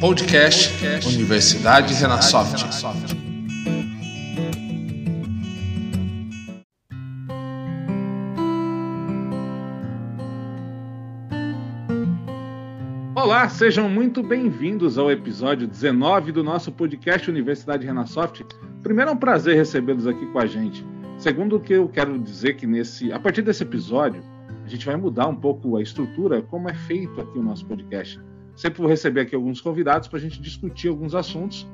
Podcast Universidade Renasoft. Olá, sejam muito bem-vindos ao episódio 19 do nosso podcast Universidade Renasoft. Primeiro é um prazer recebê-los aqui com a gente. Segundo que eu quero dizer que nesse, a partir desse episódio, gente vai mudar um pouco a estrutura, como é feito aqui o nosso podcast. Sempre vou receber aqui alguns convidados para a gente discutir alguns assuntos.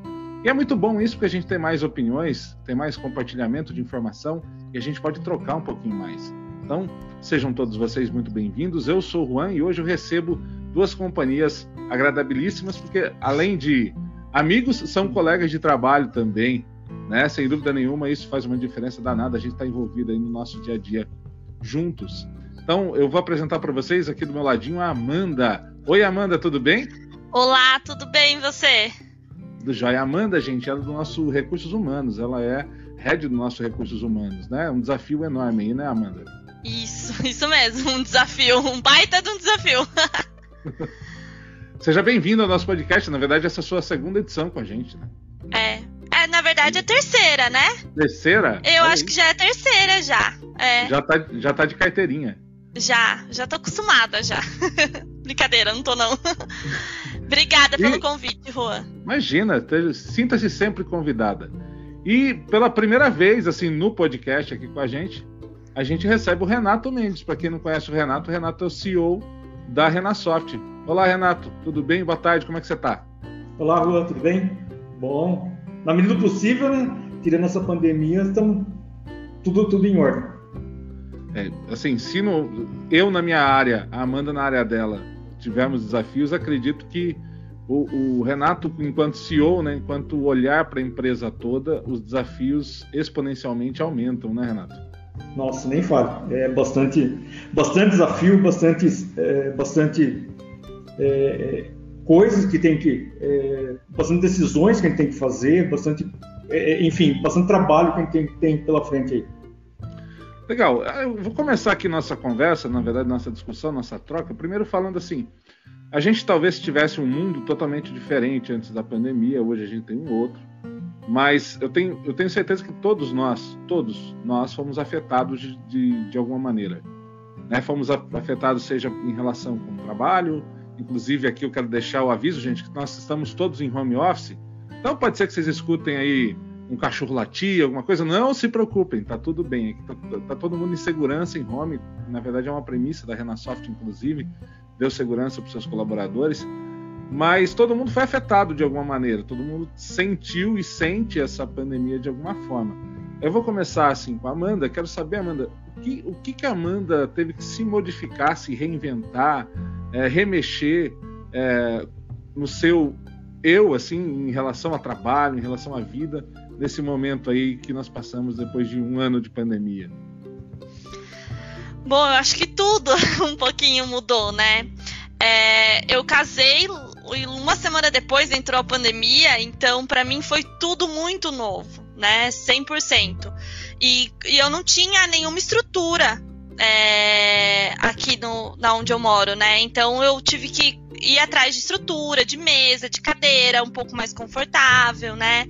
E é muito bom isso, porque a gente tem mais opiniões, tem mais compartilhamento de informação e a gente pode trocar um pouquinho mais. Então, sejam todos vocês muito bem-vindos. Eu sou o Juan e hoje eu recebo duas companhias agradabilíssimas, porque além de amigos, são colegas de trabalho também. Né? Sem dúvida nenhuma, isso faz uma diferença danada. A gente está envolvido aí no nosso dia a dia juntos. Então, eu vou apresentar para vocês aqui do meu ladinho a Amanda. Oi, Amanda, tudo bem? Olá, tudo bem e você? Do Joia. Amanda, gente, ela é do nosso Recursos Humanos. Ela é head do nosso Recursos Humanos, né? Um desafio enorme aí, né, Amanda? Isso, isso mesmo. Um desafio. Um baita de um desafio. Seja bem-vindo ao nosso podcast. Na verdade, essa é a sua segunda edição com a gente, né? É. É, na verdade, é terceira, né? Terceira? Eu acho que já é terceira, já. É. Já tá, já tá de carteirinha. Já, já tô acostumada já. Brincadeira, não tô não. Obrigada e... pelo convite, Juan. Imagina, sinta-se sempre convidada. E pela primeira vez, assim, no podcast aqui com a gente, a gente recebe o Renato Mendes. Para quem não conhece o Renato, o Renato é o CEO da Renasoft. Olá, Renato, tudo bem? Boa tarde, como é que você está? Olá, Juan, tudo bem? Bom, na medida do possível, né? Tirando essa pandemia, estamos tudo, tudo em ordem. É, assim, se no, eu na minha área, a Amanda na área dela, tivermos desafios, acredito que o, o Renato, enquanto CEO, né, enquanto olhar para a empresa toda, os desafios exponencialmente aumentam, né, Renato? Nossa, nem falo. É bastante, bastante desafio, bastante, é, bastante é, coisas que tem que, é, bastante decisões que a gente tem que fazer, bastante, é, enfim, bastante trabalho que a gente tem, tem pela frente aí. Legal. Ah, eu vou começar aqui nossa conversa, na verdade, nossa discussão, nossa troca, primeiro falando assim. A gente talvez tivesse um mundo totalmente diferente antes da pandemia, hoje a gente tem um outro. Mas eu tenho, eu tenho certeza que todos nós, todos nós fomos afetados de, de, de alguma maneira. Né? Fomos afetados, seja em relação com o trabalho, inclusive aqui eu quero deixar o aviso, gente, que nós estamos todos em home office. Então pode ser que vocês escutem aí um cachorro latir, alguma coisa, não se preocupem, tá tudo bem. Tá, tá, todo mundo em segurança em home. Na verdade, é uma premissa da Renasoft, inclusive, deu segurança para seus colaboradores. Mas todo mundo foi afetado de alguma maneira, todo mundo sentiu e sente essa pandemia de alguma forma. Eu vou começar assim com a Amanda. Quero saber, Amanda, o que, o que, que a Amanda teve que se modificar, se reinventar, é, remexer é, no seu eu, assim, em relação ao trabalho, em relação à vida, nesse momento aí que nós passamos depois de um ano de pandemia? Bom, eu acho que tudo um pouquinho mudou, né? É, eu casei uma semana depois entrou a pandemia, então para mim foi tudo muito novo, né? 100%. E, e eu não tinha nenhuma estrutura é, aqui no, na onde eu moro, né? Então eu tive que ir atrás de estrutura, de mesa, de cadeira, um pouco mais confortável, né?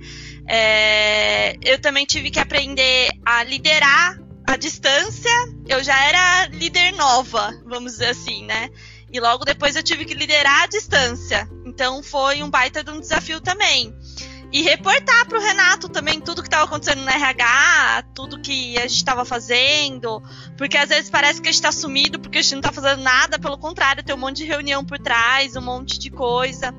É, eu também tive que aprender a liderar a distância. Eu já era líder nova, vamos dizer assim, né? E logo depois eu tive que liderar a distância. Então foi um baita de um desafio também. E reportar para o Renato também tudo que estava acontecendo no RH, tudo que a gente estava fazendo. Porque às vezes parece que a gente está sumido porque a gente não está fazendo nada, pelo contrário, tem um monte de reunião por trás, um monte de coisa.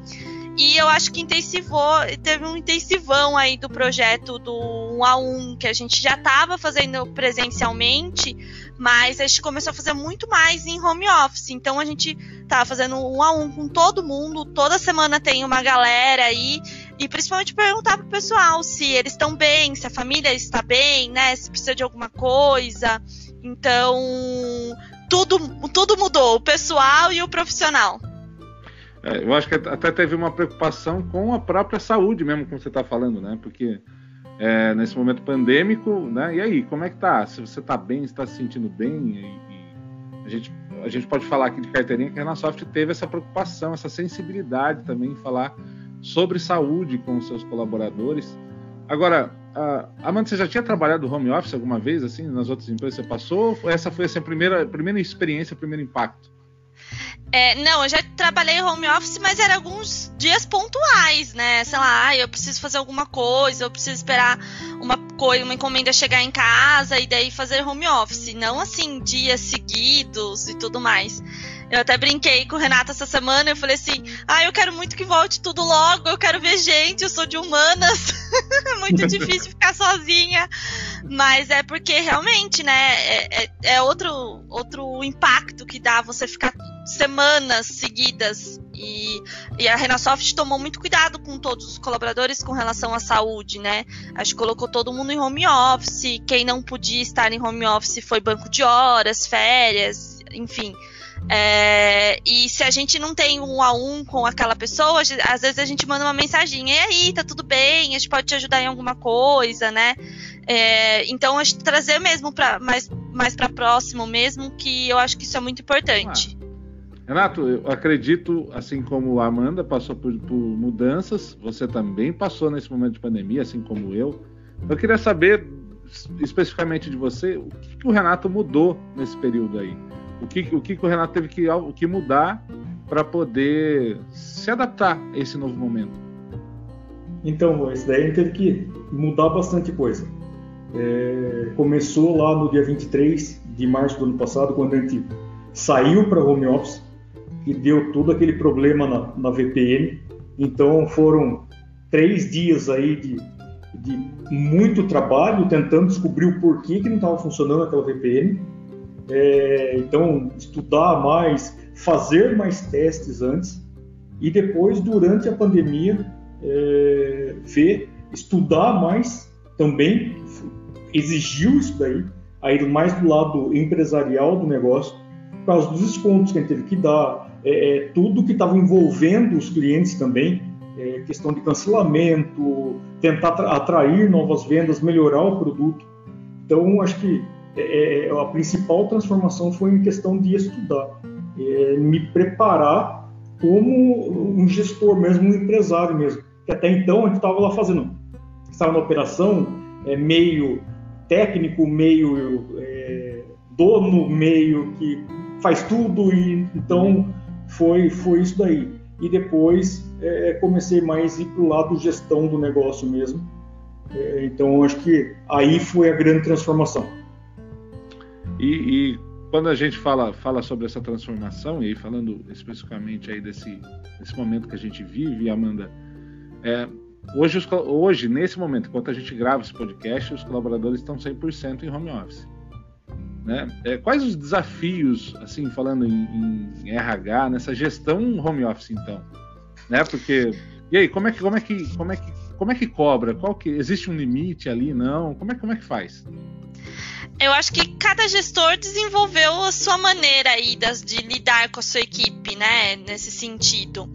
E eu acho que intensivou, teve um intensivão aí do projeto do 1 a 1 que a gente já estava fazendo presencialmente, mas a gente começou a fazer muito mais em home office. Então a gente tava fazendo um a um com todo mundo, toda semana tem uma galera aí, e principalmente perguntar pro pessoal se eles estão bem, se a família está bem, né? Se precisa de alguma coisa. Então, tudo, tudo mudou, o pessoal e o profissional. É, eu acho que até teve uma preocupação com a própria saúde mesmo, como você está falando, né? Porque é, nesse momento pandêmico, né? E aí, como é que tá? Se você está bem, está se sentindo bem? E, e, a gente, a gente pode falar aqui de carteirinha que a Renasoft teve essa preocupação, essa sensibilidade também em falar sobre saúde com os seus colaboradores. Agora, Amanda, você já tinha trabalhado home office alguma vez, assim, nas outras empresas você passou? Ou essa foi a primeira, primeira experiência, primeiro impacto? É, não, eu já trabalhei home office, mas era alguns dias pontuais, né? Sei lá, eu preciso fazer alguma coisa, eu preciso esperar uma coisa, uma encomenda chegar em casa e daí fazer home office. Não assim, dias seguidos e tudo mais. Eu até brinquei com o Renato essa semana, eu falei assim, ah, eu quero muito que volte tudo logo, eu quero ver gente, eu sou de humanas. é muito difícil ficar sozinha. Mas é porque realmente, né, é, é, é outro, outro impacto que dá você ficar semanas seguidas. E, e a Renasoft tomou muito cuidado com todos os colaboradores com relação à saúde, né? Acho que colocou todo mundo em home office. Quem não podia estar em home office foi banco de horas, férias, enfim. É, e se a gente não tem um a um com aquela pessoa, às vezes a gente manda uma mensagem, e aí, tá tudo bem? A gente pode te ajudar em alguma coisa, né? É, então, acho trazer mesmo para mais, mais para próximo mesmo, que eu acho que isso é muito importante. Renato, eu acredito, assim como a Amanda passou por, por, mudanças, você também passou nesse momento de pandemia, assim como eu. Eu queria saber especificamente de você, o que, que o Renato mudou nesse período aí? O que o, que o Renato teve que, que mudar para poder se adaptar a esse novo momento? Então, isso daí gente teve que mudar bastante coisa. É, começou lá no dia 23 de março do ano passado, quando a gente saiu para home office e deu todo aquele problema na, na VPN. Então foram três dias aí de, de muito trabalho tentando descobrir o porquê que não estava funcionando aquela VPN. É, então estudar mais, fazer mais testes antes e depois durante a pandemia é, ver, estudar mais também exigiu isso daí, aí mais do lado empresarial do negócio, por causa dos descontos que a gente teve que dar, é, é, tudo que estava envolvendo os clientes também, é, questão de cancelamento, tentar atrair novas vendas, melhorar o produto. Então, acho que é, é, a principal transformação foi em questão de estudar, é, me preparar como um gestor mesmo, um empresário mesmo. Que até então a gente estava lá fazendo, estava na operação meio técnico, meio dono, meio que faz tudo e então foi, foi isso daí. E depois é, comecei mais ir para o lado gestão do negócio mesmo. É, então acho que aí foi a grande transformação. E, e, quando a gente fala, fala sobre essa transformação, e falando especificamente aí desse, desse momento que a gente vive, Amanda, é, hoje, os, hoje, nesse momento, enquanto a gente grava esse podcast, os colaboradores estão 100% em home office. Né? É, quais os desafios, assim, falando em, em, RH, nessa gestão home office, então? Né? Porque, e aí, como é que, como é que, como é que, como é que cobra? Qual que, existe um limite ali? Não? Como é, como é que faz? Eu acho que cada gestor desenvolveu a sua maneira aí das, de lidar com a sua equipe, né? Nesse sentido.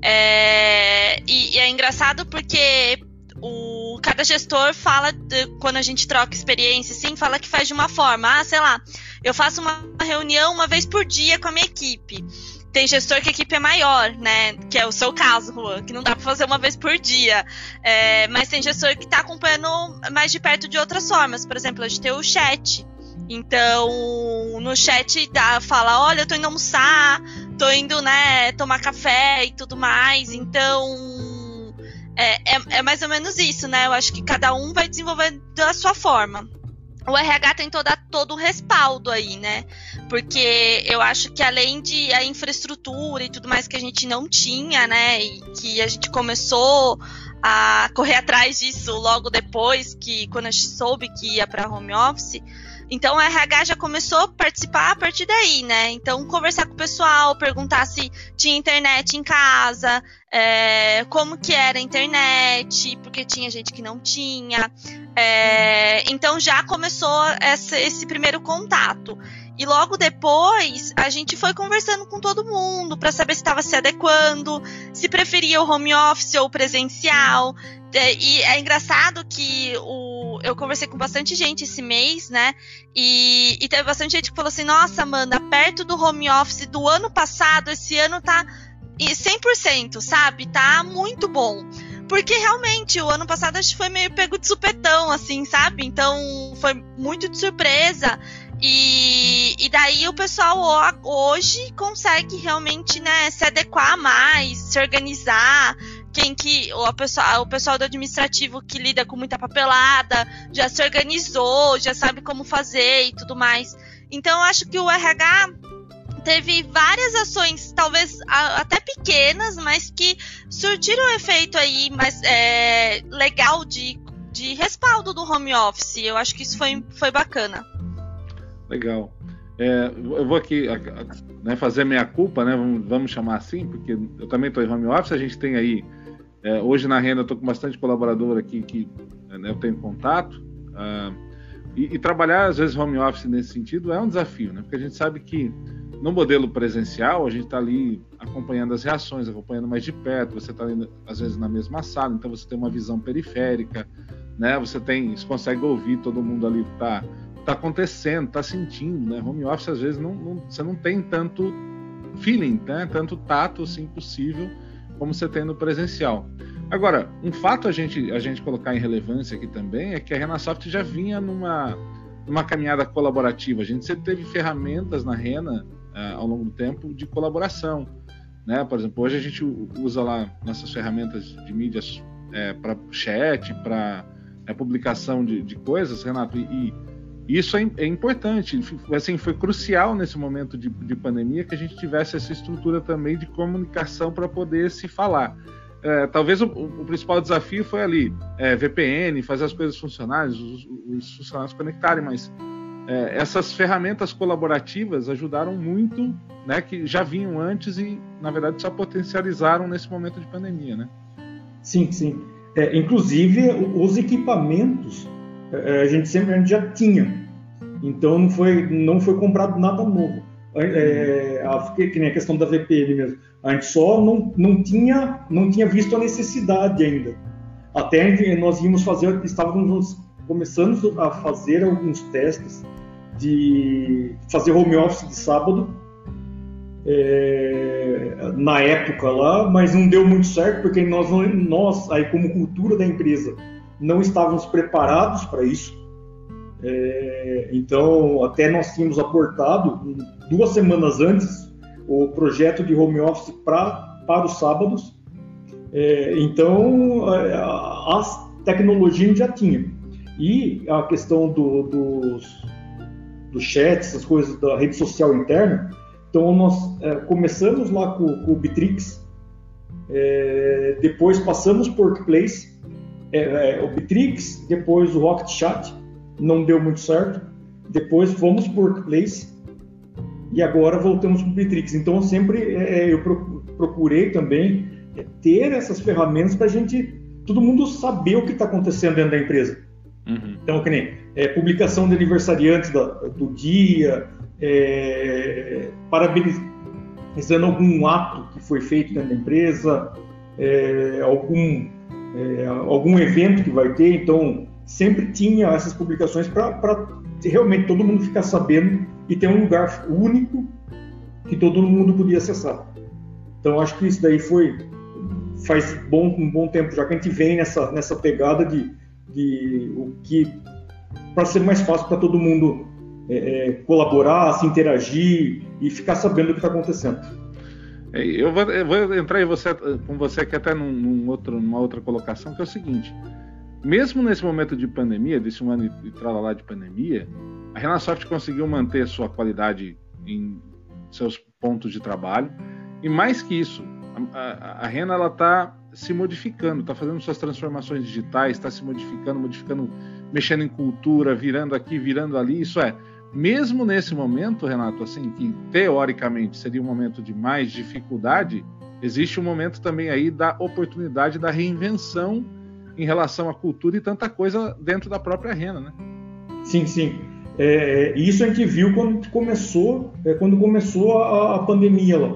É, e, e é engraçado porque o, cada gestor fala, de, quando a gente troca experiência, sim, fala que faz de uma forma. Ah, sei lá, eu faço uma reunião uma vez por dia com a minha equipe. Tem gestor que a equipe é maior, né? Que é o seu caso, Juan, que não dá para fazer uma vez por dia. É, mas tem gestor que está acompanhando mais de perto de outras formas. Por exemplo, a gente tem o chat. Então, no chat dá, fala, olha, eu tô indo almoçar, tô indo, né, tomar café e tudo mais. Então, é, é, é, mais ou menos isso, né? Eu acho que cada um vai desenvolver da sua forma. O RH tentou dar todo o respaldo aí, né? Porque eu acho que além de a infraestrutura e tudo mais que a gente não tinha, né? E que a gente começou a correr atrás disso logo depois, que quando a gente soube que ia para home office, então o RH já começou a participar a partir daí, né? Então conversar com o pessoal, perguntar se tinha internet em casa, é, como que era a internet, porque tinha gente que não tinha. É, então já começou essa, esse primeiro contato. E logo depois a gente foi conversando com todo mundo para saber se estava se adequando, se preferia o home office ou presencial. É, e é engraçado que o eu, conversei com bastante gente esse mês, né? E, e teve bastante gente que falou assim: nossa, Amanda, perto do home office do ano passado, esse ano tá 100%, sabe? Tá muito bom. Porque realmente, o ano passado acho que foi meio pego de supetão, assim, sabe? Então foi muito de surpresa. E, e daí o pessoal hoje consegue realmente né, se adequar mais, se organizar. Quem que. O pessoal, o pessoal do administrativo que lida com muita papelada já se organizou, já sabe como fazer e tudo mais. Então eu acho que o RH teve várias ações, talvez até pequenas, mas que surtiram um efeito aí mais é, legal de, de respaldo do home office. Eu acho que isso foi, foi bacana. Legal. É, eu vou aqui né, fazer minha culpa, né? Vamos, vamos, chamar assim, porque eu também estou em home office. A gente tem aí é, hoje na renda, estou com bastante colaborador aqui que né, eu tenho contato. Uh, e, e, trabalhar às vezes home office nesse sentido é um desafio, né? Porque a gente sabe que no modelo presencial a gente está ali acompanhando as reações, acompanhando mais de perto. Você está às vezes na mesma sala, então você tem uma visão periférica, né? Você tem, você consegue ouvir todo mundo ali que está tá acontecendo, tá sentindo, né? Home office às vezes não, não, você não tem tanto feeling, né? Tanto tato assim possível como você tem no presencial. Agora, um fato a gente a gente colocar em relevância aqui também é que a Renasoft já vinha numa numa caminhada colaborativa. A gente sempre teve ferramentas na Rena uh, ao longo do tempo de colaboração, né? Por exemplo, hoje a gente usa lá nossas ferramentas de mídias é, para chat, para é, publicação de, de, coisas, Renato, e, isso é, é, importante, assim, foi crucial nesse momento de, de, pandemia que a gente tivesse essa estrutura também de comunicação para poder se falar. É, talvez o, o, principal desafio foi ali, é, VPN, fazer as coisas funcionarem, os, os funcionários conectarem, mas é, essas ferramentas colaborativas ajudaram muito, né, que já vinham antes e, na verdade, só potencializaram nesse momento de pandemia, né? Sim, sim. É, inclusive, os equipamentos a gente sempre a gente já tinha. Então não foi, não foi comprado nada novo. É, a, que nem a questão da VPN mesmo. A gente só não, não, tinha, não tinha visto a necessidade ainda. Até nós íamos fazer, estávamos começando a fazer alguns testes de fazer home office de sábado é, na época lá, mas não deu muito certo porque nós, nós aí como cultura da empresa não estávamos preparados para isso. É, então, até nós tínhamos aportado, duas semanas antes, o projeto de home office pra, para os sábados. É, então, a, a tecnologia já tinha. E a questão do, dos, do chat, essas coisas da rede social interna, então nós é, começamos lá com, com o Bitrix, é, depois passamos por Workplace, é, é, o Bitrix, depois o Rocket Chat, não deu muito certo. Depois fomos por Workplace e agora voltamos para o Bitrix. Então sempre é, é eu procurei também é, ter essas ferramentas para a gente, todo mundo saber o que está acontecendo dentro da empresa. Uhum. Então, que nem é, publicação de aniversariantes da, do dia, parabenizando algum ato que foi feito dentro da empresa, algum é, algum evento que vai ter, então sempre tinha essas publicações para realmente todo mundo ficar sabendo e ter um lugar único que todo mundo podia acessar. Então acho que isso daí foi faz bom, um bom tempo já que a gente vem nessa, nessa pegada de, de o que para ser mais fácil para todo mundo é, é, colaborar, se interagir e ficar sabendo o que está acontecendo. É, eu vou, eu vou entrar você, com você aqui até num, num outro, numa outra colocação, que é o seguinte: mesmo nesse momento de pandemia, desse um ano e lá de pandemia, a Renasoft conseguiu manter sua qualidade em seus pontos de trabalho. E mais que isso, a, a, a Rena está se modificando, está fazendo suas transformações digitais, está se modificando, modificando, mexendo em cultura, virando aqui, virando ali. Isso é, mesmo nesse momento, Renato, assim, que teoricamente seria um momento de mais dificuldade, existe um momento também aí da oportunidade da reinvenção em relação à cultura e tanta coisa dentro da própria renda, né? Sim, sim. É, é, isso a gente viu quando começou, é, quando começou a, a, pandemia lá.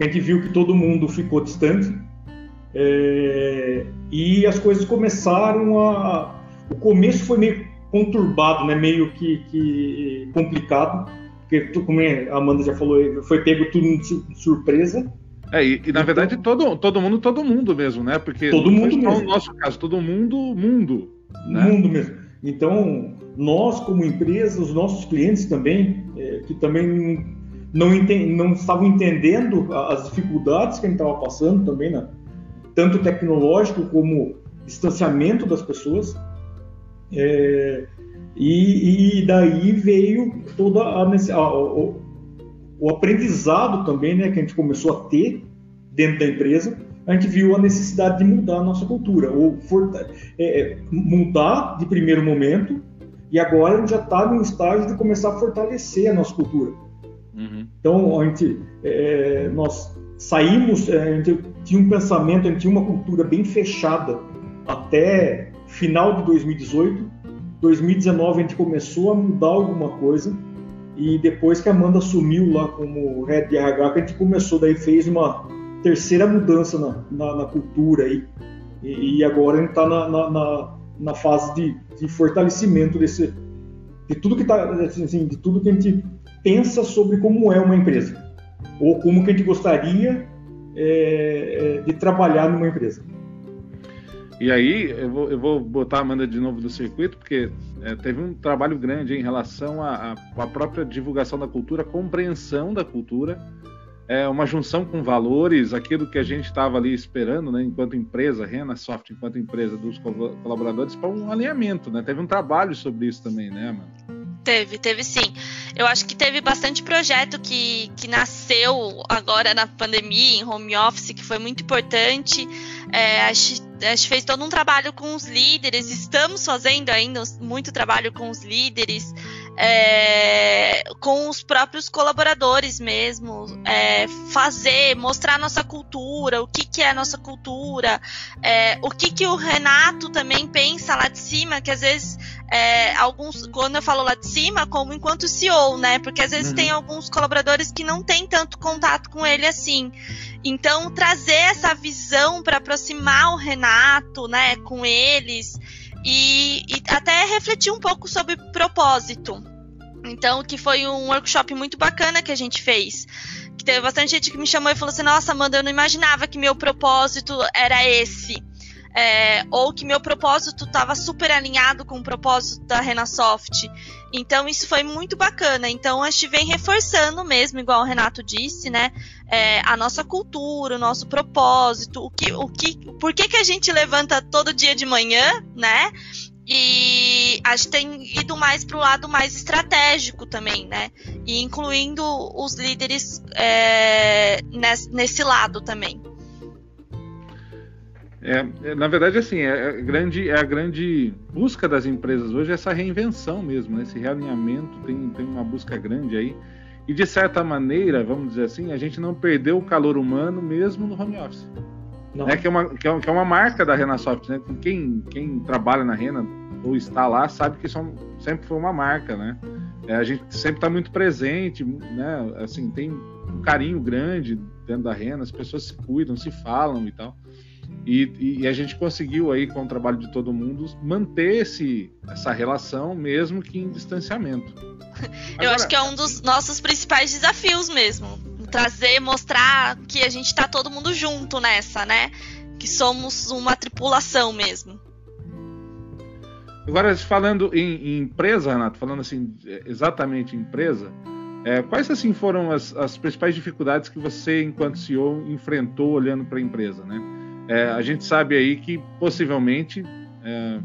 A gente viu que todo mundo ficou distante é, e as coisas começaram a o começo foi meio conturbado, né? Meio que, que complicado, porque como a Amanda já falou, foi pego tudo de surpresa. É, e, e na verdade todo, todo mundo, todo mundo mesmo, né? Porque todo mundo mesmo. no nosso caso, todo mundo, mundo. Né? Mundo mesmo. Então, nós como empresa, os nossos clientes também, é, que também não, não estavam entendendo as dificuldades que a gente estava passando também, né? tanto tecnológico como distanciamento das pessoas. É, e, e, daí veio toda a, a, o, o, aprendizado também, né, que a gente começou a ter dentro da empresa. A gente viu a necessidade de mudar a nossa cultura, ou for, é, é, mudar de primeiro momento, e agora a gente já está no estágio de começar a fortalecer a nossa cultura. Uhum. Então, a gente, é, nós saímos, é, a gente tinha um pensamento, a gente tinha uma cultura bem fechada até final de 2018. 2019 a gente começou a mudar alguma coisa e depois que a Amanda assumiu lá como head de RH, a gente começou, daí fez uma terceira mudança na, na, na cultura aí. E, e, agora a gente está na, na, na, fase de, de, fortalecimento desse, de tudo que tá, assim, de tudo que a gente pensa sobre como é uma empresa ou como que a gente gostaria é, é de trabalhar numa empresa. E aí, eu vou, eu vou botar a Amanda de novo do circuito, porque é, teve um trabalho grande em relação à, própria divulgação da cultura, compreensão da cultura, é, uma junção com valores, aquilo que a gente estava ali esperando, né, enquanto empresa, Rena Soft, enquanto empresa dos colaboradores, para um alinhamento. Né? Teve um trabalho sobre isso também, né, Amanda? Teve, teve sim. Eu acho que teve bastante projeto que, que nasceu agora na pandemia, em home office, que foi muito importante. É, a, gente, fez todo um trabalho com os líderes, estamos fazendo ainda muito trabalho com os líderes, é, com os próprios colaboradores mesmo, é, fazer, mostrar nossa cultura, o que, que é a nossa cultura, é, o que, que o Renato também pensa lá de cima, que às vezes é, alguns, quando eu falo lá de cima, como enquanto CEO, né? Porque às vezes uhum. tem alguns colaboradores que não têm tanto contato com ele assim. Então, trazer essa visão para aproximar o Renato, né, com eles e, e até refletir um pouco sobre propósito. Então, que foi um workshop muito bacana que a gente fez. Que teve bastante gente que me chamou e falou assim: Nossa, Amanda, eu não imaginava que meu propósito era esse é, ou que meu propósito estava super alinhado com o propósito da Renasoft. Então isso foi muito bacana. Então a gente vem reforçando mesmo, igual o Renato disse, né? É, a nossa cultura, o nosso propósito, o que, o que, por que, que a gente levanta todo dia de manhã, né? E a gente tem ido mais para o lado mais estratégico também, né? E incluindo os líderes é, nesse, nesse lado também. É, é, na verdade, assim, é, é, grande, é a grande busca das empresas hoje, essa reinvenção mesmo, né? esse realinhamento, tem, tem uma busca grande aí. E de certa maneira, vamos dizer assim, a gente não perdeu o calor humano mesmo no home office. Né? Que, é uma, que, é, que é uma marca da Renasoft, né? Quem, quem trabalha na Rena ou está lá sabe que isso é sempre foi uma marca, né? É, a gente sempre está muito presente, né? Assim, tem um carinho grande dentro da Rena, as pessoas se cuidam, se falam e tal. E, e, a gente conseguiu aí, com o trabalho de todo mundo, manter esse, essa relação, mesmo que em distanciamento. Eu Agora, acho que é um dos nossos principais desafios mesmo. Trazer, mostrar que a gente está todo mundo junto nessa, né? Que somos uma tripulação mesmo. Agora, falando em, em empresa, Renato, falando assim, exatamente em empresa, é, quais assim foram as, as principais dificuldades que você, enquanto CEO, enfrentou olhando para a empresa, né? É, a gente sabe aí que possivelmente, é,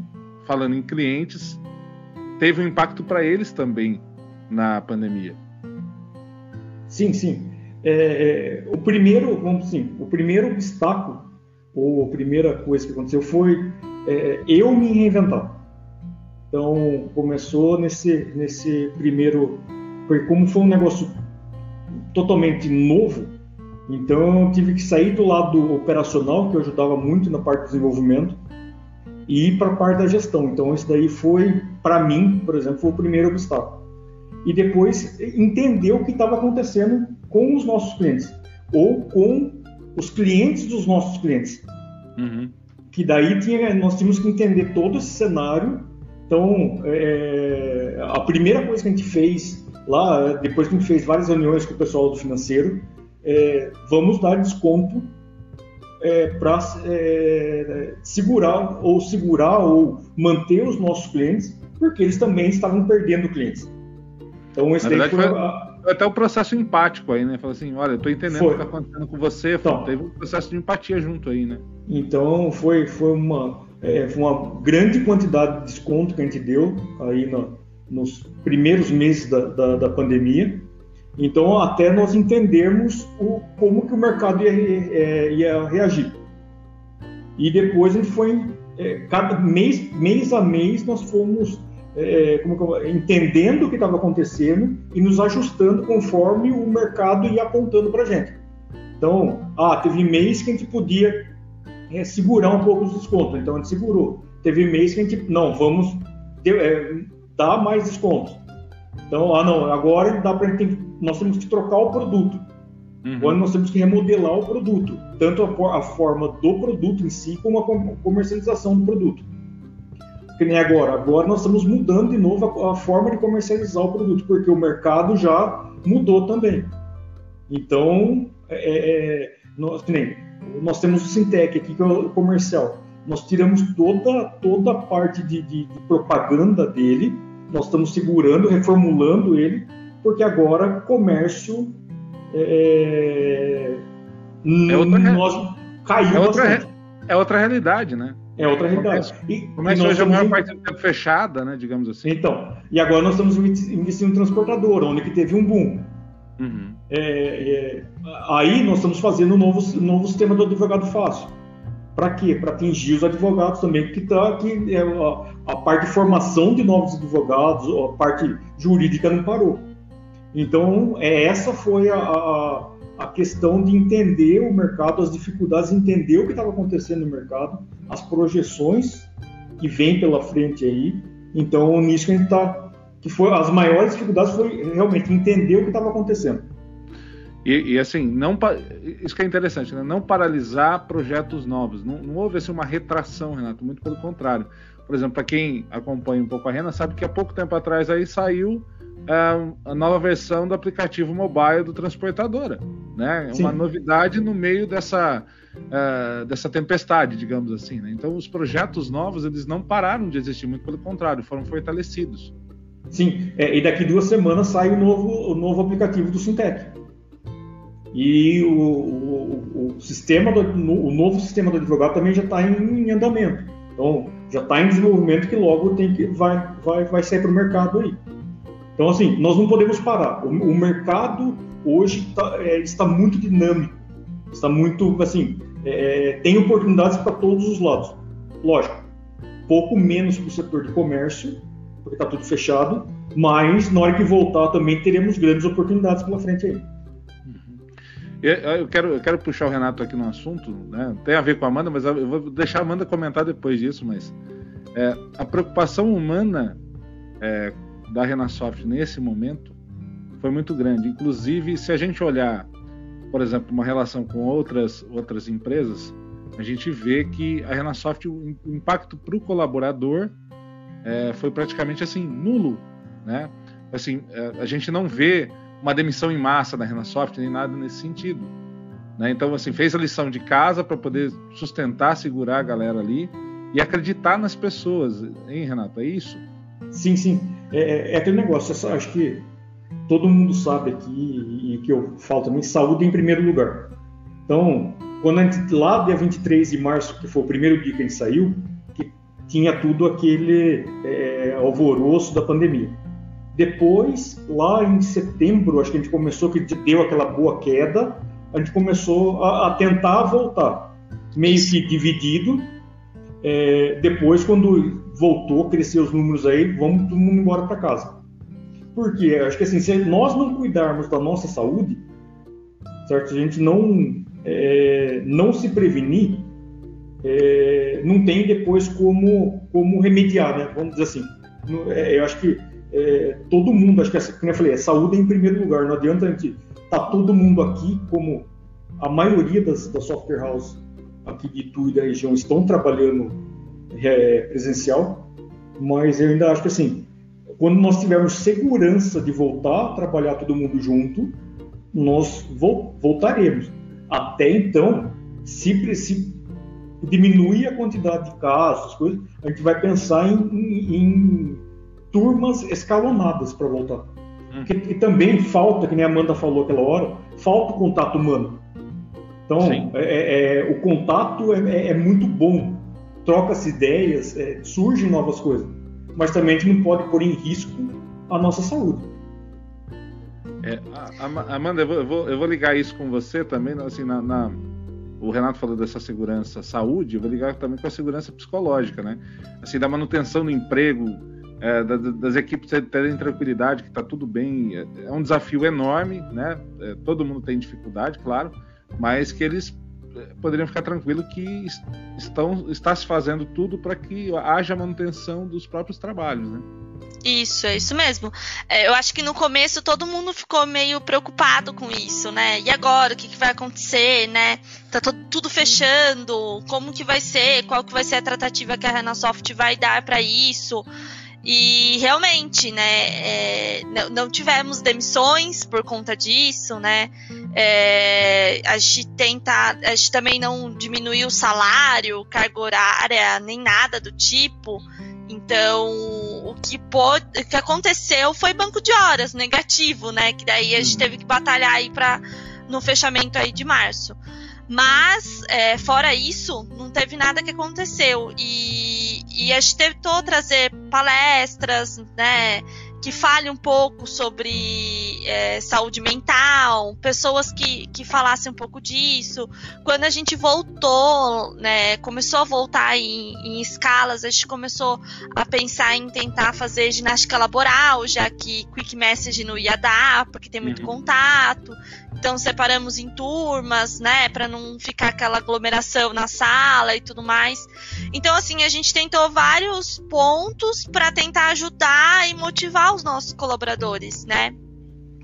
falando em clientes, teve um impacto para eles também na pandemia. Sim, sim. É, é, o primeiro, vamos assim, o primeiro obstáculo ou a primeira coisa que aconteceu foi é, eu me reinventar. Então começou nesse nesse primeiro, foi como foi um negócio totalmente novo então eu tive que sair do lado operacional, que eu ajudava muito na parte do desenvolvimento, e ir para a parte da gestão. Então isso daí foi, para mim, por exemplo, foi o primeiro obstáculo. E depois entender o que estava acontecendo com os nossos clientes, ou com os clientes dos nossos clientes. Uhum. Que daí tinha, nós tínhamos que entender todo esse cenário Então, é, a primeira coisa que a gente fez lá, depois que a gente fez várias reuniões com o pessoal do financeiro, é, vamos dar desconto é, para é, segurar ou segurar ou manter os nossos clientes, porque eles também estavam perdendo clientes. Então, esse daí foi, foi até o processo empático aí, né? Falou assim, olha, eu tô entendendo foi. o que tá acontecendo com você, então, teve um processo de empatia junto aí, né? Então, foi, foi uma, é, foi uma grande quantidade de desconto que a gente deu aí no, nos primeiros meses da, da, da, pandemia. Então, até nós entendermos o, como que o mercado ia, é, ia reagir. E depois a gente foi, é, cada mês, mês a mês, nós fomos é, eu, entendendo o que estava acontecendo e nos ajustando conforme o mercado ia apontando para a gente. Então, ah, teve mês que a gente podia é, segurar um pouco os descontos, então a gente segurou. Teve mês que a gente, não, vamos é, dar mais descontos. Então, ah, não, agora dá pra gente, nós temos que trocar o produto. Uhum. Agora nós temos que remodelar o produto, tanto a, a forma do produto em si, como a comercialização do produto que nem agora. Agora nós estamos mudando de novo a, a, forma de comercializar o produto, porque o mercado já mudou também. Então, é, é, é nós, que nem, nós temos o Sintec aqui, que é o comercial. Nós tiramos toda, toda a parte de, de, de propaganda dele, nós estamos segurando, reformulando ele, porque agora comércio é, é outra, nós caiu é outra, é outra realidade, né? É outra realidade. Começa hoje a maior parte do tempo fechada, né, digamos assim. Então, e agora nós estamos investindo em transportadora, onde que teve um boom. Uhum. É, é, aí nós estamos fazendo um novo, novo sistema do advogado fácil. Para quê? Para atingir os advogados também, que está aqui, é, a, a, parte de formação de novos advogados, a parte jurídica não parou. Então, é, essa foi a, a questão de entender o mercado, as dificuldades, entender o que estava acontecendo no mercado, as projeções que vem pela frente aí. Então, nisso a gente está, que foi as maiores dificuldades foi realmente entender o que estava acontecendo. E, e, assim, não isso que é interessante, né? não paralisar projetos novos. Não, não houve assim, uma retração, Renato, muito pelo contrário. Por exemplo, para quem acompanha um pouco a Rena, sabe que há pouco tempo atrás aí saiu a nova versão do aplicativo mobile do transportadora, né? Sim. Uma novidade no meio dessa uh, dessa tempestade, digamos assim. Né? Então, os projetos novos eles não pararam de existir, muito pelo contrário, foram fortalecidos. Sim, é, e daqui duas semanas sai o novo o novo aplicativo do Sintec. E o, o, o sistema do, o novo sistema do advogado também já está em, em andamento. Então, já está em desenvolvimento que logo tem que vai vai vai sair para o mercado aí. Então, assim, nós não podemos parar. O, o mercado hoje tá, é, está muito dinâmico, está muito, assim, é, tem oportunidades para todos os lados. Lógico, pouco menos para o setor de comércio, porque está tudo fechado, mas na hora que voltar também teremos grandes oportunidades pela frente aí. Uhum. Eu quero, eu quero puxar o Renato aqui no assunto, né? tem a ver com a Amanda, mas eu vou deixar a Amanda comentar depois disso, mas é, a preocupação humana é, da Renasoft nesse momento foi muito grande. Inclusive, se a gente olhar, por exemplo, uma relação com outras, outras empresas, a gente vê que a Renasoft, o impacto para o colaborador é, foi praticamente assim, nulo. Né? Assim, é, a gente não vê uma demissão em massa da Renasoft, nem nada nesse sentido. Né? Então, assim, fez a lição de casa para poder sustentar, segurar a galera ali e acreditar nas pessoas. Hein, Renato? É isso? Sim, sim. É, é, é aquele negócio. Acho que todo mundo sabe aqui e que eu falo também, saúde em primeiro lugar. Então, quando a gente, lá dia 23 de março, que foi o primeiro dia que a gente saiu, que tinha tudo aquele é, alvoroço da pandemia. Depois, lá em setembro, acho que a gente começou, que deu aquela boa queda, a gente começou a, a tentar voltar, meio que dividido. É, depois, quando voltou, cresceu os números aí, vamos todo mundo embora para casa. Porque acho que assim, se nós não cuidarmos da nossa saúde, certo? Se a gente não é, não se prevenir, é, não tem depois como como remediar, né? Vamos dizer assim. É, eu acho que é, todo mundo, acho que como eu falei, a saúde é em primeiro lugar. Não adianta a gente tá todo mundo aqui, como a maioria das, das software houses aqui de Itu e da região estão trabalhando é, presencial. mas eu ainda acho que assim, quando nós tivermos segurança de voltar a trabalhar todo mundo junto, nós voltaremos. Até então, se, se diminuir a quantidade de casos, coisas, a gente vai pensar em, em, em turmas escalonadas para voltar. Hum. e também falta, que nem a Amanda falou aquela hora, falta o contato humano. Então, é, é, é, o contato é, é, é muito bom, troca-se ideias, é, surgem novas coisas, mas também a gente não pode pôr em risco a nossa saúde. Amanda, eu vou, eu vou, ligar isso com você também, assim, na, na, o Renato falou dessa segurança saúde, eu vou ligar também com a segurança psicológica, né? Assim, da manutenção do emprego, é, das equipes terem tranquilidade, que está tudo bem. É, é, um desafio enorme, né? É, todo mundo tem dificuldade, claro, mas que eles é, poderiam ficar tranquilos que estão está se fazendo tudo para que haja manutenção dos próprios trabalhos, né? Isso, é isso mesmo. É, eu acho que no começo todo mundo ficou meio preocupado com isso, né? E agora, o que, que vai acontecer, né? Tá tudo fechando, como que vai ser, qual que vai ser a tratativa que a Renasoft vai dar para isso? E realmente, né, é, não, não, tivemos demissões por conta disso, né? É, a gente tenta, a gente também não diminuiu o salário, carga horária, nem nada do tipo. Então, o que, pôde, o que aconteceu foi banco de horas negativo, né? Que daí a gente teve que batalhar aí para no fechamento aí de março. Mas, é, fora isso, não teve nada que aconteceu. E, e a gente tentou trazer palestras, né? Que fale um pouco sobre é, saúde mental, pessoas que, que falassem um pouco disso. Quando a gente voltou, né, começou a voltar em, em escalas, a gente começou a pensar em tentar fazer ginástica laboral, já que Quick Message não ia dar, porque tem muito uhum. contato. Então separamos em turmas, né, para não ficar aquela aglomeração na sala e tudo mais. Então assim, a gente tentou vários pontos para tentar ajudar e motivar os nossos colaboradores, né?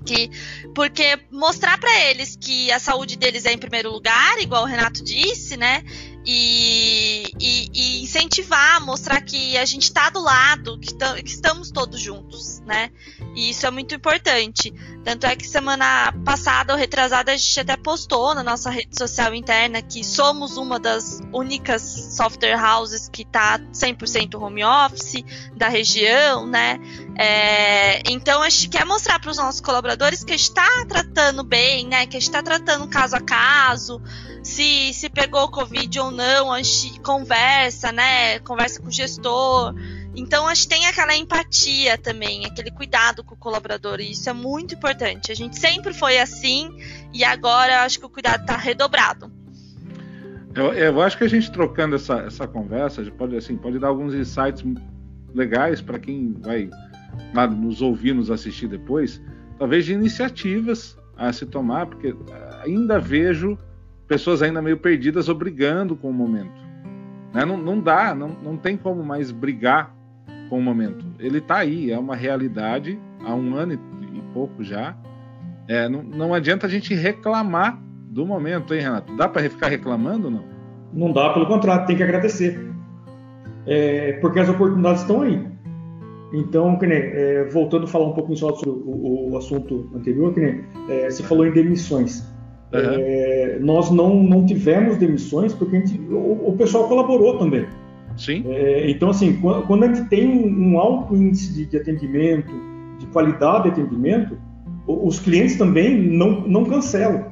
Que, porque mostrar para eles que a saúde deles é em primeiro lugar, igual o Renato disse, né? E, e, e incentivar, mostrar que a gente está do lado, que, que, estamos todos juntos, né? E isso é muito importante. Tanto é que semana passada ou retrasada a gente até postou na nossa rede social interna que somos uma das únicas software houses que está 100% home office da região, né? É, então a gente quer mostrar para os nossos colaboradores que a gente está tratando bem, né? Que a gente está tratando caso a caso se, se pegou Covid ou não, a gente conversa, né? Conversa com o gestor. Então a gente tem aquela empatia também, aquele cuidado com o colaborador, e isso é muito importante. A gente sempre foi assim e agora acho que o cuidado está redobrado. Eu, eu, acho que a gente trocando essa, essa conversa pode, assim, pode dar alguns insights legais para quem vai nos ouvir, nos assistir depois, talvez de iniciativas a se tomar, porque ainda vejo pessoas ainda meio perdidas obrigando com o momento. Né? Não, não dá, não, não tem como mais brigar com o momento. Ele está aí, é uma realidade há um ano e, e pouco já. É, não, não adianta a gente reclamar do momento, hein, Renato? Dá para ficar reclamando ou não? Não dá, pelo contrário, tem que agradecer. É, porque as oportunidades estão aí. Então, que nem, é, voltando a falar um pouquinho só sobre o, o assunto anterior, que nem, é, você falou em demissões. Uhum. É, nós não, não tivemos demissões porque gente, o, o, pessoal colaborou também. Sim. É, então, assim, quando, quando, a gente tem um, um alto índice de, de, atendimento, de qualidade de atendimento, os clientes também não, não cancelam.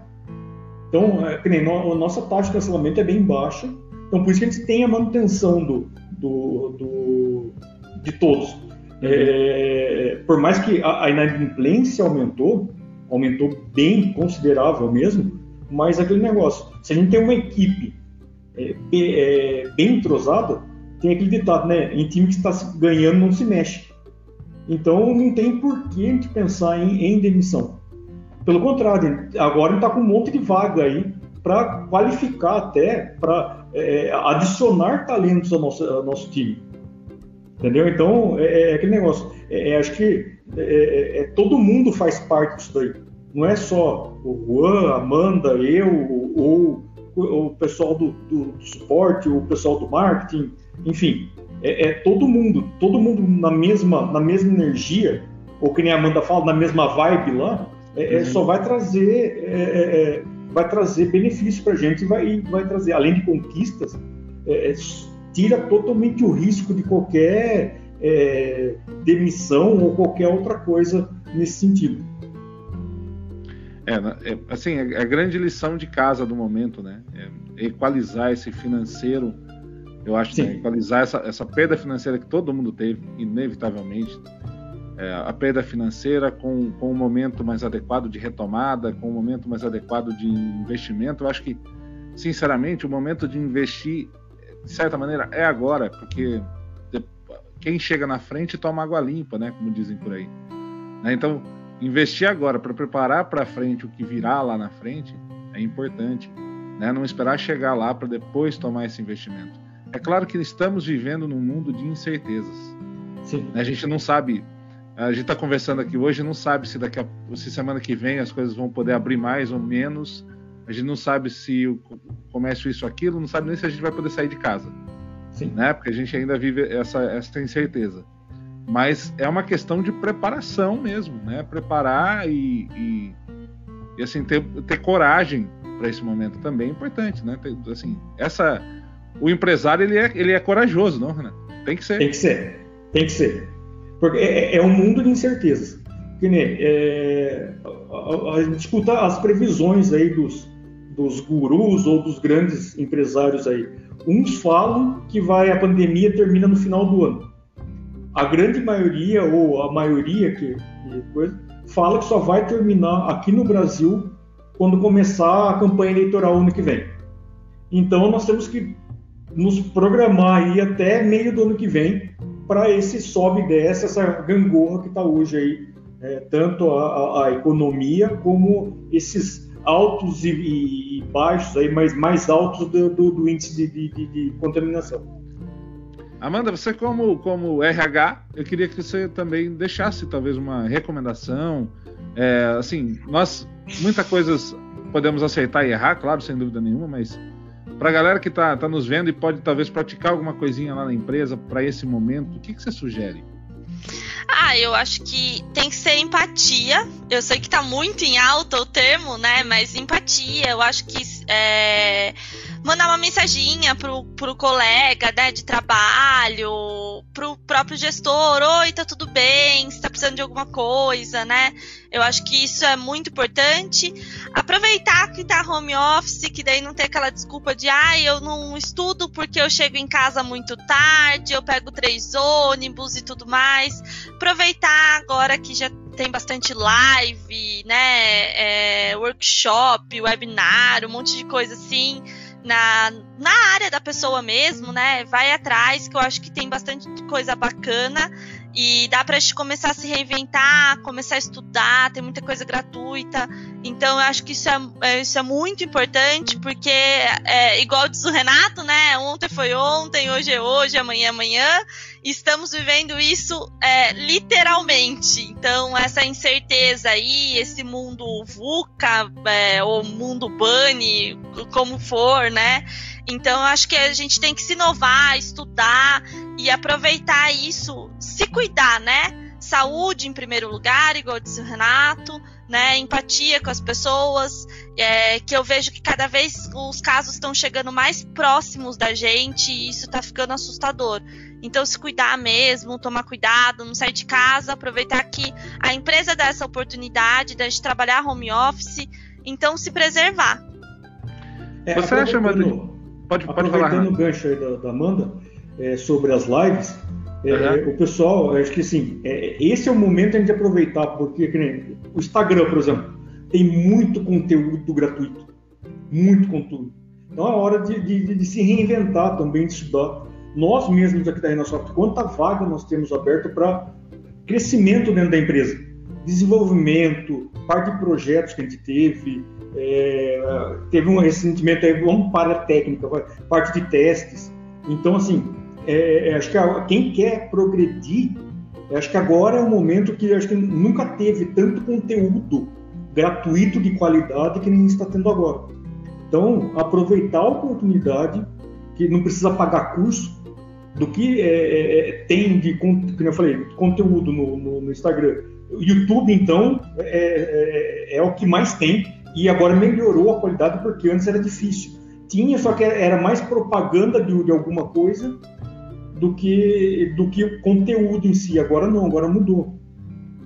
Então, é, nem, a nossa taxa de cancelamento é bem baixa. Então, por isso que a gente tem a manutenção do, do, do de todos. É, por mais que a, a inadimplência aumentou, aumentou bem considerável mesmo, mas aquele negócio, se a gente tem uma equipe é, é, bem entrosada, tem aquele ditado, né? Em time que está ganhando não se mexe. Então não tem por que a gente pensar em, em demissão. Pelo contrário, agora está com um monte de vaga aí para qualificar até, para é, adicionar talentos ao nosso, ao nosso time. Entendeu? Então é, é aquele negócio. É, é, acho que é, é, é, todo mundo faz parte disso daí. Não é só o Juan, a Amanda, eu, ou, o pessoal do, do, do, suporte, o pessoal do marketing, enfim. é, é, todo mundo, todo mundo na mesma, na mesma energia, ou que nem a Amanda fala, na mesma vibe lá, é, é uhum. só vai trazer, é, é, vai trazer benefício para a gente e vai, vai trazer, além de conquistas, tira totalmente o risco de qualquer demissão ou qualquer outra coisa nesse sentido. É, assim, a grande lição de casa do momento, né? É equalizar esse financeiro eu acho que né, equalizar essa, essa perda financeira que todo mundo teve, inevitavelmente, é, a perda financeira com, com um momento mais adequado de retomada, com um momento mais adequado de investimento. Eu acho que, sinceramente, o momento de investir, de certa maneira, é agora, porque quem chega na frente toma água limpa, né? Como dizem por aí. Né? Então, investir agora para preparar para frente o que virá lá na frente é importante. Né? Não esperar chegar lá para depois tomar esse investimento. É claro que estamos vivendo num mundo de incertezas. Sim. A gente não sabe. A gente está conversando aqui hoje, não sabe se daqui a, se semana que vem as coisas vão poder abrir mais ou menos. A gente não sabe se o comércio isso aquilo, não sabe nem se a gente vai poder sair de casa. Sim. Né? Porque a gente ainda vive essa, essa incerteza. Mas é uma questão de preparação mesmo, né? Preparar e, e, e assim ter, ter coragem para esse momento também é importante, né? Assim, essa o empresário ele é, ele é corajoso, não, Renato? Tem que ser. Tem que ser. Tem que ser. Porque é, é, é um mundo de incertezas. Que nem, é, a, a, gente escuta as previsões aí dos, dos gurus ou dos grandes empresários aí. Uns falam que vai a pandemia termina no final do ano. A grande maioria ou a maioria que, que coisa, fala que só vai terminar aqui no Brasil quando começar a campanha eleitoral ano que vem. Então nós temos que nos programar aí até meio do ano que vem para esse sobe e desce, essa gangorra que está hoje aí, é, tanto a, a, a, economia como esses altos e, e, baixos aí, mas mais altos do, do, do índice de, de, de, contaminação. Amanda, você como, como RH, eu queria que você também deixasse talvez uma recomendação. É, assim, nós muita coisas podemos aceitar e errar, claro, sem dúvida nenhuma, mas para a galera que está tá nos vendo e pode talvez praticar alguma coisinha lá na empresa para esse momento, o que, que você sugere? Ah, eu acho que tem que ser empatia. Eu sei que está muito em alta o termo, né? Mas empatia, eu acho que é, mandar uma mensaginha pro, pro colega né, de trabalho, pro próprio gestor, oi, tá tudo bem, você tá precisando de alguma coisa, né? Eu acho que isso é muito importante. Aproveitar que tá home office, que daí não tem aquela desculpa de ah, eu não estudo porque eu chego em casa muito tarde, eu pego três ônibus e tudo mais. Aproveitar agora que já tem bastante live, né? É, workshop, webinar, um monte de coisa assim na, na área da pessoa mesmo, né? Vai atrás, que eu acho que tem bastante coisa bacana. E dá para começar a se reinventar, começar a estudar, tem muita coisa gratuita. Então eu acho que isso é, é isso é muito importante, porque é, igual diz o Renato, né? Ontem foi ontem, hoje é hoje, amanhã é amanhã. Estamos vivendo isso é, literalmente. Então, essa incerteza aí, esse mundo VUCA, é, ou mundo BANI, como for, né? Então, acho que a gente tem que se inovar, estudar e aproveitar isso, se cuidar, né? Saúde em primeiro lugar, igual disse o Renato, né? Empatia com as pessoas, é, que eu vejo que cada vez os casos estão chegando mais próximos da gente e isso está ficando assustador. Então, se cuidar mesmo, tomar cuidado, não sair de casa, aproveitar que a empresa dá essa oportunidade de a gente trabalhar home office, então se preservar. É, Você acha, Manu? Pode, pode aproveitando falar. o gancho aí da, da Amanda é, sobre as lives, é, uhum. o pessoal, acho que assim, é, esse é o momento de a gente aproveitar, porque nem, o Instagram, por exemplo, tem muito conteúdo gratuito. Muito conteúdo. Então é hora de, de, de se reinventar também, de estudar. Nós mesmos aqui da Renosoft, quanta vaga nós temos aberto para crescimento dentro da empresa? Desenvolvimento, parte de projetos que a gente teve, é, teve um recentemente aí, vamos para a técnica, parte de testes. Então, assim, é, é, acho que a, quem quer progredir, acho que agora é o momento que acho que nunca teve tanto conteúdo gratuito de qualidade que nem está tendo agora. Então, aproveitar a oportunidade, que não precisa pagar curso, do que é, é, tem de, como eu falei, conteúdo no, no, no Instagram. YouTube, então, é, é, é, o que mais tem e agora melhorou a qualidade porque antes era difícil. Tinha, só que era mais propaganda de, de alguma coisa do que do que o conteúdo em si. Agora não, agora mudou.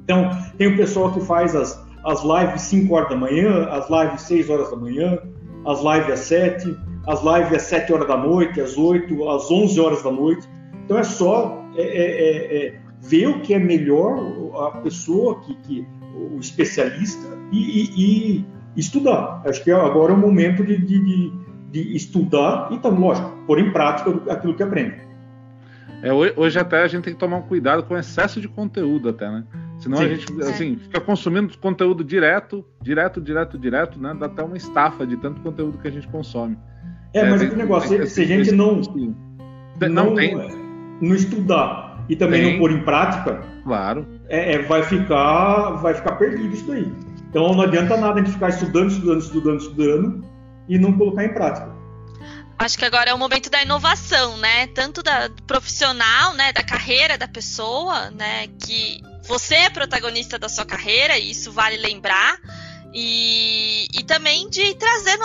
Então, tem o pessoal que faz as, as lives 5 horas da manhã, as lives 6 horas da manhã, as lives às 7, as lives às 7 horas da noite, às 8, às 11 horas da noite. Então é só é, é, é, é, ver o que é melhor a pessoa, que, que o especialista, e, e, e, estudar. Acho que agora é o momento de, de, de, estudar e, então, lógico, pôr em prática aquilo que aprende. É, hoje até a gente tem que tomar um cuidado com o excesso de conteúdo até, né? Senão Sim. a gente, é. assim, fica consumindo conteúdo direto, direto, direto, direto, né? Dá até uma estafa de tanto conteúdo que a gente consome. É, é mas tem, negócio, se, se a gente não, não, não, tem. não estudar e também tem. não pôr em prática, claro. É, é, vai, ficar, vai ficar perdido isso daí. Então não adianta nada a gente ficar estudando, estudando, estudando, estudando e não colocar em prática. Acho que agora é o momento da inovação, né? Tanto da profissional, né, da carreira da pessoa, né, que você é protagonista da sua carreira, e isso vale lembrar. E, e também de trazer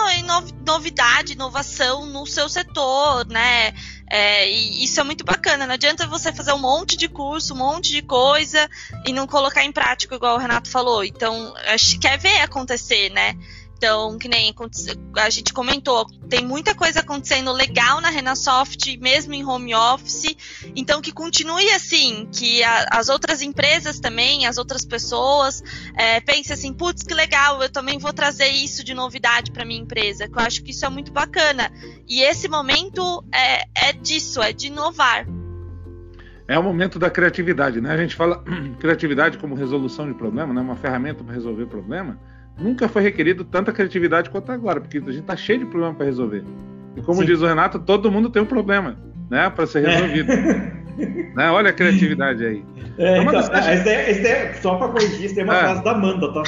novidade, inovação no seu setor, né? É, e isso é muito bacana. Não adianta você fazer um monte de curso, um monte de coisa e não colocar em prática, igual o Renato falou. Então, acho que quer ver acontecer, né? Então, que nem a gente comentou, tem muita coisa acontecendo legal na Renasoft, mesmo em home office. Então, que continue assim, que a, as outras empresas também, as outras pessoas, é, pensem assim, putz, que legal, eu também vou trazer isso de novidade para minha empresa. Que eu acho que isso é muito bacana. E esse momento é, é disso, é de inovar. É o momento da criatividade, né? A gente fala criatividade como resolução de problema, né? Uma ferramenta para resolver problema nunca foi requerido tanta criatividade quanto agora, porque a gente está cheio de problema para resolver. E como Sim. diz o Renato, todo mundo tem um problema, né, para ser resolvido. É. Né? Olha a criatividade aí. É, então, esse é, esse é, só para corrigir, esse é uma é. frase da Amanda, tá?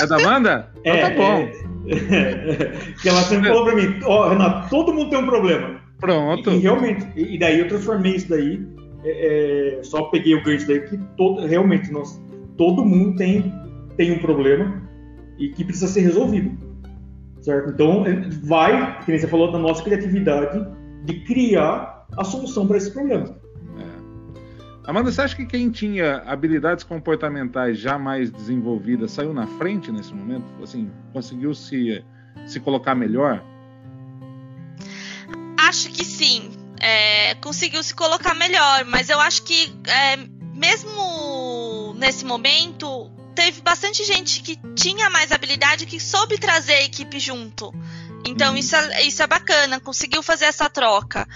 É da Amanda? Então é, tá bom. É, que ela sempre falou para mim, ó, oh, Renato, todo mundo tem um problema. Pronto. E, e realmente, e, daí eu transformei isso daí, é, só peguei o gancho daí, que todo, realmente nós, todo mundo tem, tem um problema e que precisa ser resolvido. Certo? Então, é, vai, como você falou, da nossa criatividade de criar a solução para esse problema. É. Amanda, você acha que quem tinha habilidades comportamentais já mais desenvolvidas saiu na frente nesse momento? Assim, conseguiu se, se colocar melhor? Acho que sim. É, conseguiu se colocar melhor, mas eu acho que é, mesmo nesse momento teve bastante gente que tinha mais habilidade que soube trazer a equipe junto. Então uhum. isso é, isso é bacana, conseguiu fazer essa troca.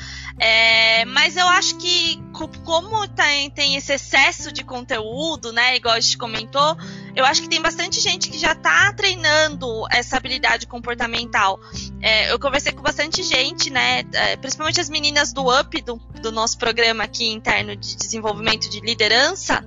É, mas eu acho que como tem, tem esse excesso de conteúdo, né, igual a gente comentou, eu acho que tem bastante gente que já está treinando essa habilidade comportamental. É, eu conversei com bastante gente, né, é, principalmente as meninas do UP, do, do nosso programa aqui interno de desenvolvimento de liderança,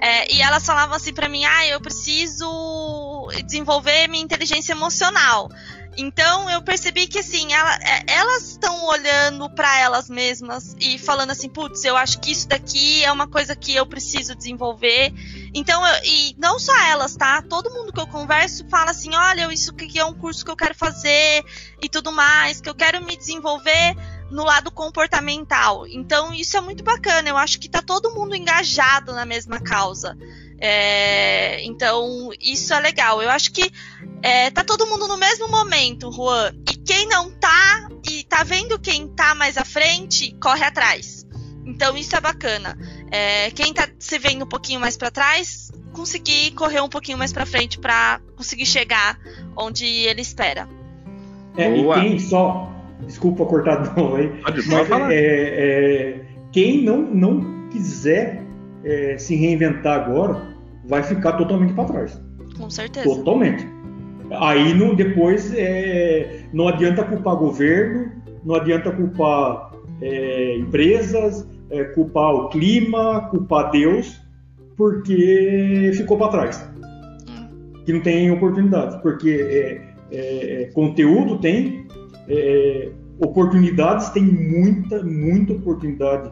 é, e elas falavam assim para mim, ah, eu preciso desenvolver minha inteligência emocional. Então eu percebi que assim, ela, é, elas estão olhando para elas mesmas e falando assim, putz, eu acho que isso daqui é uma coisa que eu preciso desenvolver. Então, eu, e não só elas, tá? Todo mundo que eu converso fala assim, olha, isso aqui é um curso que eu quero fazer e tudo mais, que eu quero me desenvolver no lado comportamental. Então, isso é muito bacana. Eu acho que tá todo mundo engajado na mesma causa. É, então, isso é legal. Eu acho que é, tá todo mundo no mesmo momento, Juan. E quem não tá e tá vendo quem tá mais à frente, corre atrás. Então, isso é bacana. É, quem tá se vendo um pouquinho mais para trás, conseguir correr um pouquinho mais para frente para conseguir chegar onde ele espera. É, e quem só, desculpa cortar novo aí, mas é, é, quem não, não quiser é, se reinventar agora, vai ficar totalmente para trás. Com certeza. Totalmente. Aí não, depois é, não adianta culpar governo, não adianta culpar é, empresas, é, culpar o clima, culpar Deus, porque ficou para trás. Hum. Que não tem oportunidade. Porque é, é, é, conteúdo tem, oportunidades tem muita, muita oportunidade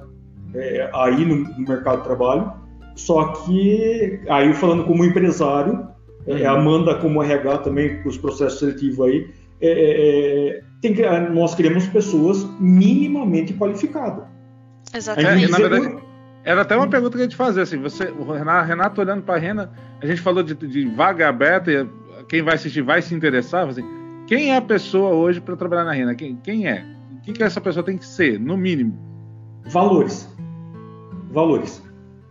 é, aí no, no, mercado de trabalho. Só que aí falando como empresário, é, uhum. Amanda como RH também, os processos seletivos aí, é, é, é tem que, nós queremos pessoas minimamente qualificadas. Exatamente. na verdade, era até uma pergunta que a gente fazia, assim, você, o Renato olhando para a Rena, a gente falou de, de, vaga aberta, quem vai assistir vai se interessar, assim, quem é a pessoa hoje para trabalhar na Rena? Quem, quem é? O que, que essa pessoa tem que ser, no mínimo? Valores. Valores.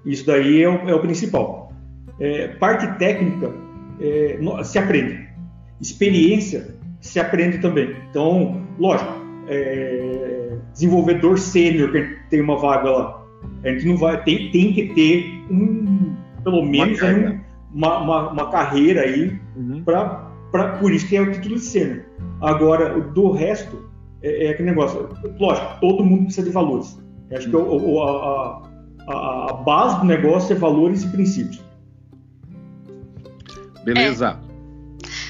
Isso daí é o, é o principal. É, parte técnica é, se aprende. Experiência se aprende também. Então, lógico, é, desenvolvedor sênior tem uma vaga lá, a gente não vai tem, tem que ter um pelo menos uma, um, uma, uma, uma, carreira aí uhum. para por isso que é o título de sênior. Agora, do resto é, é, aquele negócio. Lógico, todo mundo precisa de valores. Eu acho uhum. que o, a, a, a, base do negócio é valores e princípios. Beleza. É.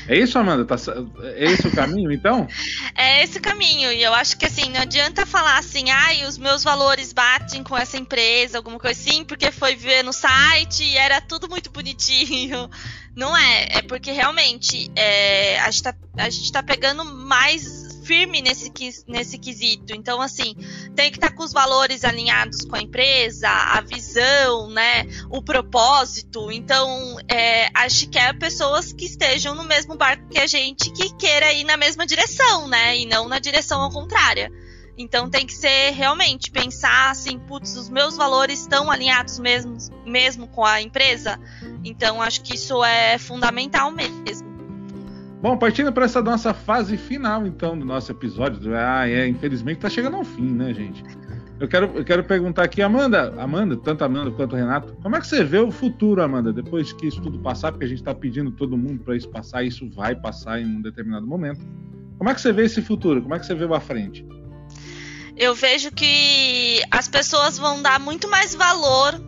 É isso, Amanda? Tá, é esse o caminho, então? É esse o caminho. E eu acho que assim, não adianta falar assim, ai, os meus valores batem com essa empresa, alguma coisa assim, porque foi ver no site e era tudo muito bonitinho. Não é. É porque realmente é, a, gente tá, a gente tá pegando mais firme nesse, nesse quesito. Então, assim, tem que estar tá com os valores alinhados com a empresa, a visão, né? O propósito. Então, é, acho que é pessoas que estejam no mesmo barco que a gente, que queira ir na mesma direção, né? E não na direção ao contrária. Então tem que ser realmente pensar assim, putz, os meus valores estão alinhados mesmo, mesmo com a empresa. Então acho que isso é fundamental mesmo. Bom, partindo para essa nossa fase final, então, do nosso episódio. Ah, é, infelizmente está chegando ao fim, né, gente? Eu quero, eu quero perguntar aqui, Amanda, Amanda, tanto Amanda quanto Renato, como é que você vê o futuro, Amanda, depois que isso tudo passar, porque a gente está pedindo todo mundo para isso passar, isso vai passar em um determinado momento. Como é que você vê esse futuro? Como é que você vê lá frente? Eu vejo que as pessoas vão dar muito mais valor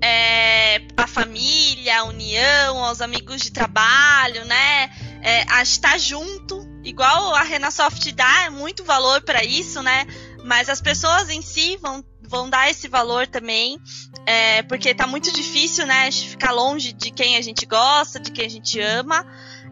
é, à família, à união, aos amigos de trabalho, né? É, a estar junto, igual a Renasoft dá muito valor para isso, né? Mas as pessoas em si vão, vão dar esse valor também, é, porque tá muito difícil, né? Ficar longe de quem a gente gosta, de quem a gente ama.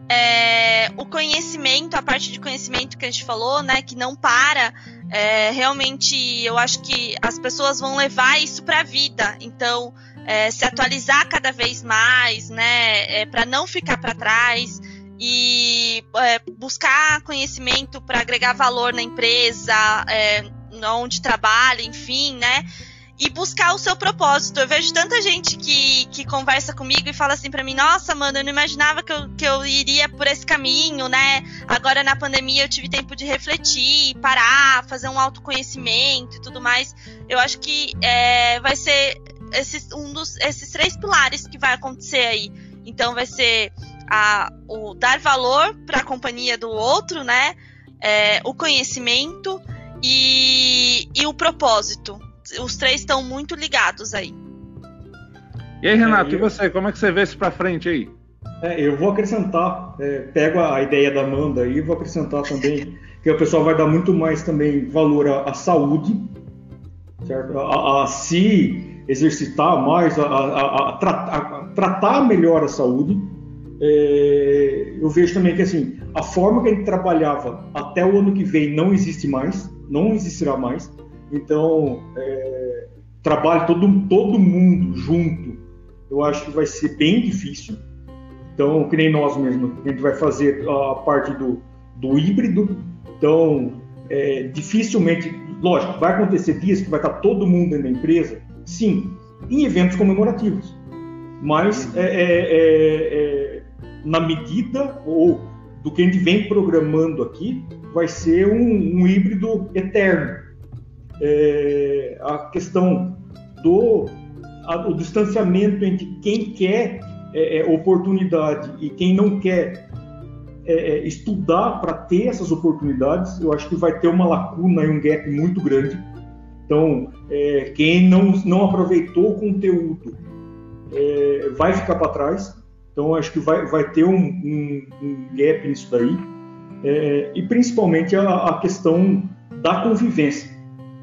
É, o conhecimento, a parte de conhecimento que a gente falou, né? Que não para. É, realmente, eu acho que as pessoas vão levar isso para a vida. Então, é, se atualizar cada vez mais, né? É, para não ficar para trás e é, buscar conhecimento para agregar valor na empresa, é, onde trabalha, enfim, né? E buscar o seu propósito. Eu vejo tanta gente que, que conversa comigo e fala assim para mim: Nossa, mano, eu não imaginava que eu, que eu iria por esse caminho, né? Agora na pandemia eu tive tempo de refletir, parar, fazer um autoconhecimento e tudo mais. Eu acho que é, vai ser esses, um dos, esses três pilares que vai acontecer aí. Então vai ser a, o dar valor para a companhia do outro, né? É, o conhecimento e, e o propósito. Os três estão muito ligados aí. E aí, Renato, é, eu... e você? Como é que você vê isso para frente aí? É, eu vou acrescentar, é, pego a ideia da Amanda aí, vou acrescentar também que o pessoal vai dar muito mais também valor à, à saúde, certo? A, a, se exercitar mais, a, a, a, tratar melhor a saúde, é, eu vejo também que assim a forma que a gente trabalhava até o ano que vem não existe mais, não existirá mais. Então, é, trabalho todo, todo mundo junto, eu acho que vai ser bem difícil. Então, que nem nós mesmos, a gente vai fazer a parte do, do híbrido. Então, é, dificilmente, lógico, vai acontecer dias que vai estar todo mundo da empresa, sim, em eventos comemorativos. Mas é, é, é, é na medida ou do que a gente vem programando aqui, vai ser um, um híbrido eterno. É, a questão do a, o distanciamento entre quem quer é, é oportunidade e quem não quer é, é estudar para ter essas oportunidades, eu acho que vai ter uma lacuna e um gap muito grande. Então, é, quem não, não aproveitou o conteúdo vai ficar para trás então, acho que vai, vai ter um, um, um gap nisso daí. É, e principalmente a, a, questão da convivência.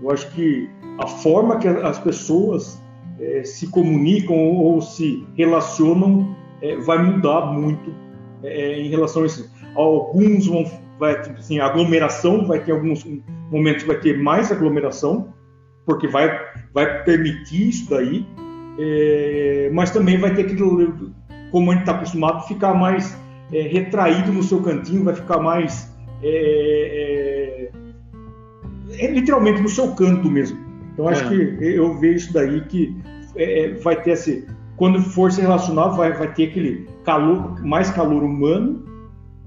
Eu acho que a forma que as pessoas é, se comunicam ou, se relacionam é, vai mudar muito é, em relação a isso. Alguns vão, vai, tipo assim, aglomeração, vai ter alguns momentos vai ter mais aglomeração, porque vai, vai permitir isso daí, é, mas também vai ter que, como a gente está acostumado, ficar mais é, retraído no seu cantinho, vai ficar mais é, é, é literalmente no seu canto mesmo. Então acho é. que eu vejo isso daí que vai ter esse quando for se relacionar vai, vai ter aquele calor mais calor humano,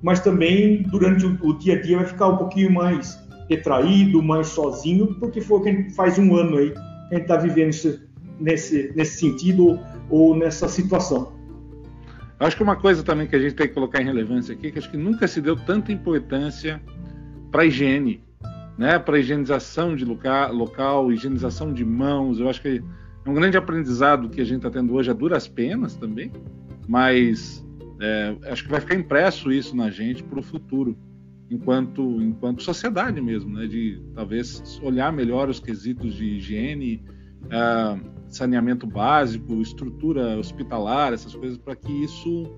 mas também durante o, o dia a dia vai ficar um pouquinho mais retraído, mais sozinho, porque foi o que a gente faz um ano aí que a gente está vivendo nesse, nesse, nesse sentido ou nessa situação. Acho que uma coisa também que a gente tem que colocar em relevância aqui, que acho que nunca se deu tanta importância para a higiene, né? para a higienização de local, local, higienização de mãos. Eu acho que é um grande aprendizado que a gente está tendo hoje a duras penas também, mas é, acho que vai ficar impresso isso na gente para o futuro, enquanto, enquanto sociedade mesmo, né? de talvez olhar melhor os quesitos de higiene, uh, saneamento básico, estrutura hospitalar, essas coisas, para que isso,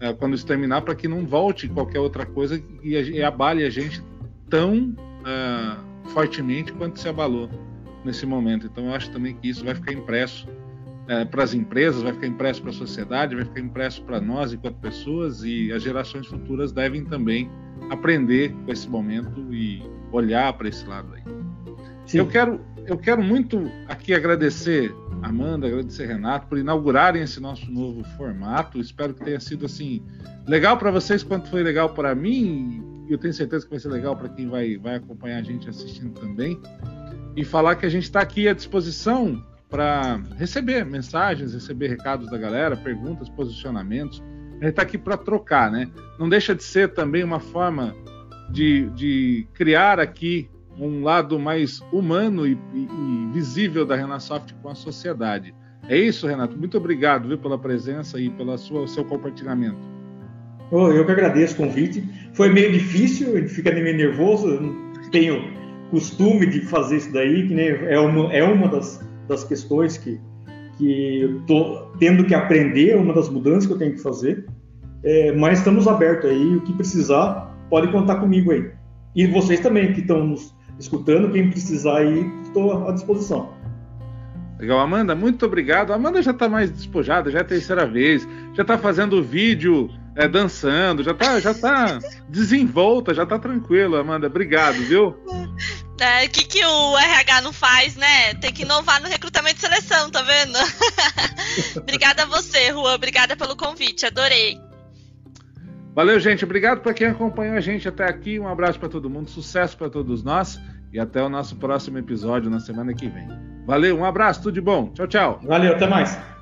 é, quando isso terminar, para que não volte qualquer outra coisa e, e abale a gente tão é, fortemente quanto se abalou nesse momento. Então, eu acho também que isso vai ficar impresso é, para as empresas, vai ficar impresso para a sociedade, vai ficar impresso para nós enquanto pessoas e as gerações futuras devem também aprender com esse momento e olhar para esse lado aí. Sim. Eu quero, eu quero muito aqui agradecer Amanda, agradecer Renato por inaugurarem esse nosso novo formato. Espero que tenha sido assim legal para vocês quanto foi legal para mim. E eu tenho certeza que vai ser legal para quem vai, vai acompanhar a gente assistindo também. E falar que a gente está aqui à disposição para receber mensagens, receber recados da galera, perguntas, posicionamentos. A gente está aqui para trocar, né? Não deixa de ser também uma forma de, de criar aqui um lado mais humano e, e, e visível da Renasoft com a sociedade. É isso, Renato. Muito obrigado viu, pela presença e pelo seu compartilhamento. Oh, eu que agradeço o convite. Foi meio difícil, fica meio nervoso. Eu não tenho costume de fazer isso daí, que é uma, é uma das, das questões que, que eu estou tendo que aprender, é uma das mudanças que eu tenho que fazer. É, mas estamos abertos aí, o que precisar, pode contar comigo aí. E vocês também que estão nos escutando. Quem precisar aí, estou à disposição. Legal, Amanda, muito obrigado. A Amanda já está mais despojada, já é a terceira vez, já está fazendo vídeo é, dançando, já está já tá desenvolta, já está tranquilo, Amanda. Obrigado, viu? É, o que, que o RH não faz, né? Tem que inovar no recrutamento e seleção, tá vendo? Obrigada a você, Juan. Obrigada pelo convite, adorei. Valeu, gente. Obrigado para quem acompanhou a gente até aqui. Um abraço para todo mundo, sucesso para todos nós e até o nosso próximo episódio na semana que vem. Valeu, um abraço, tudo de bom. Tchau, tchau. Valeu, até mais.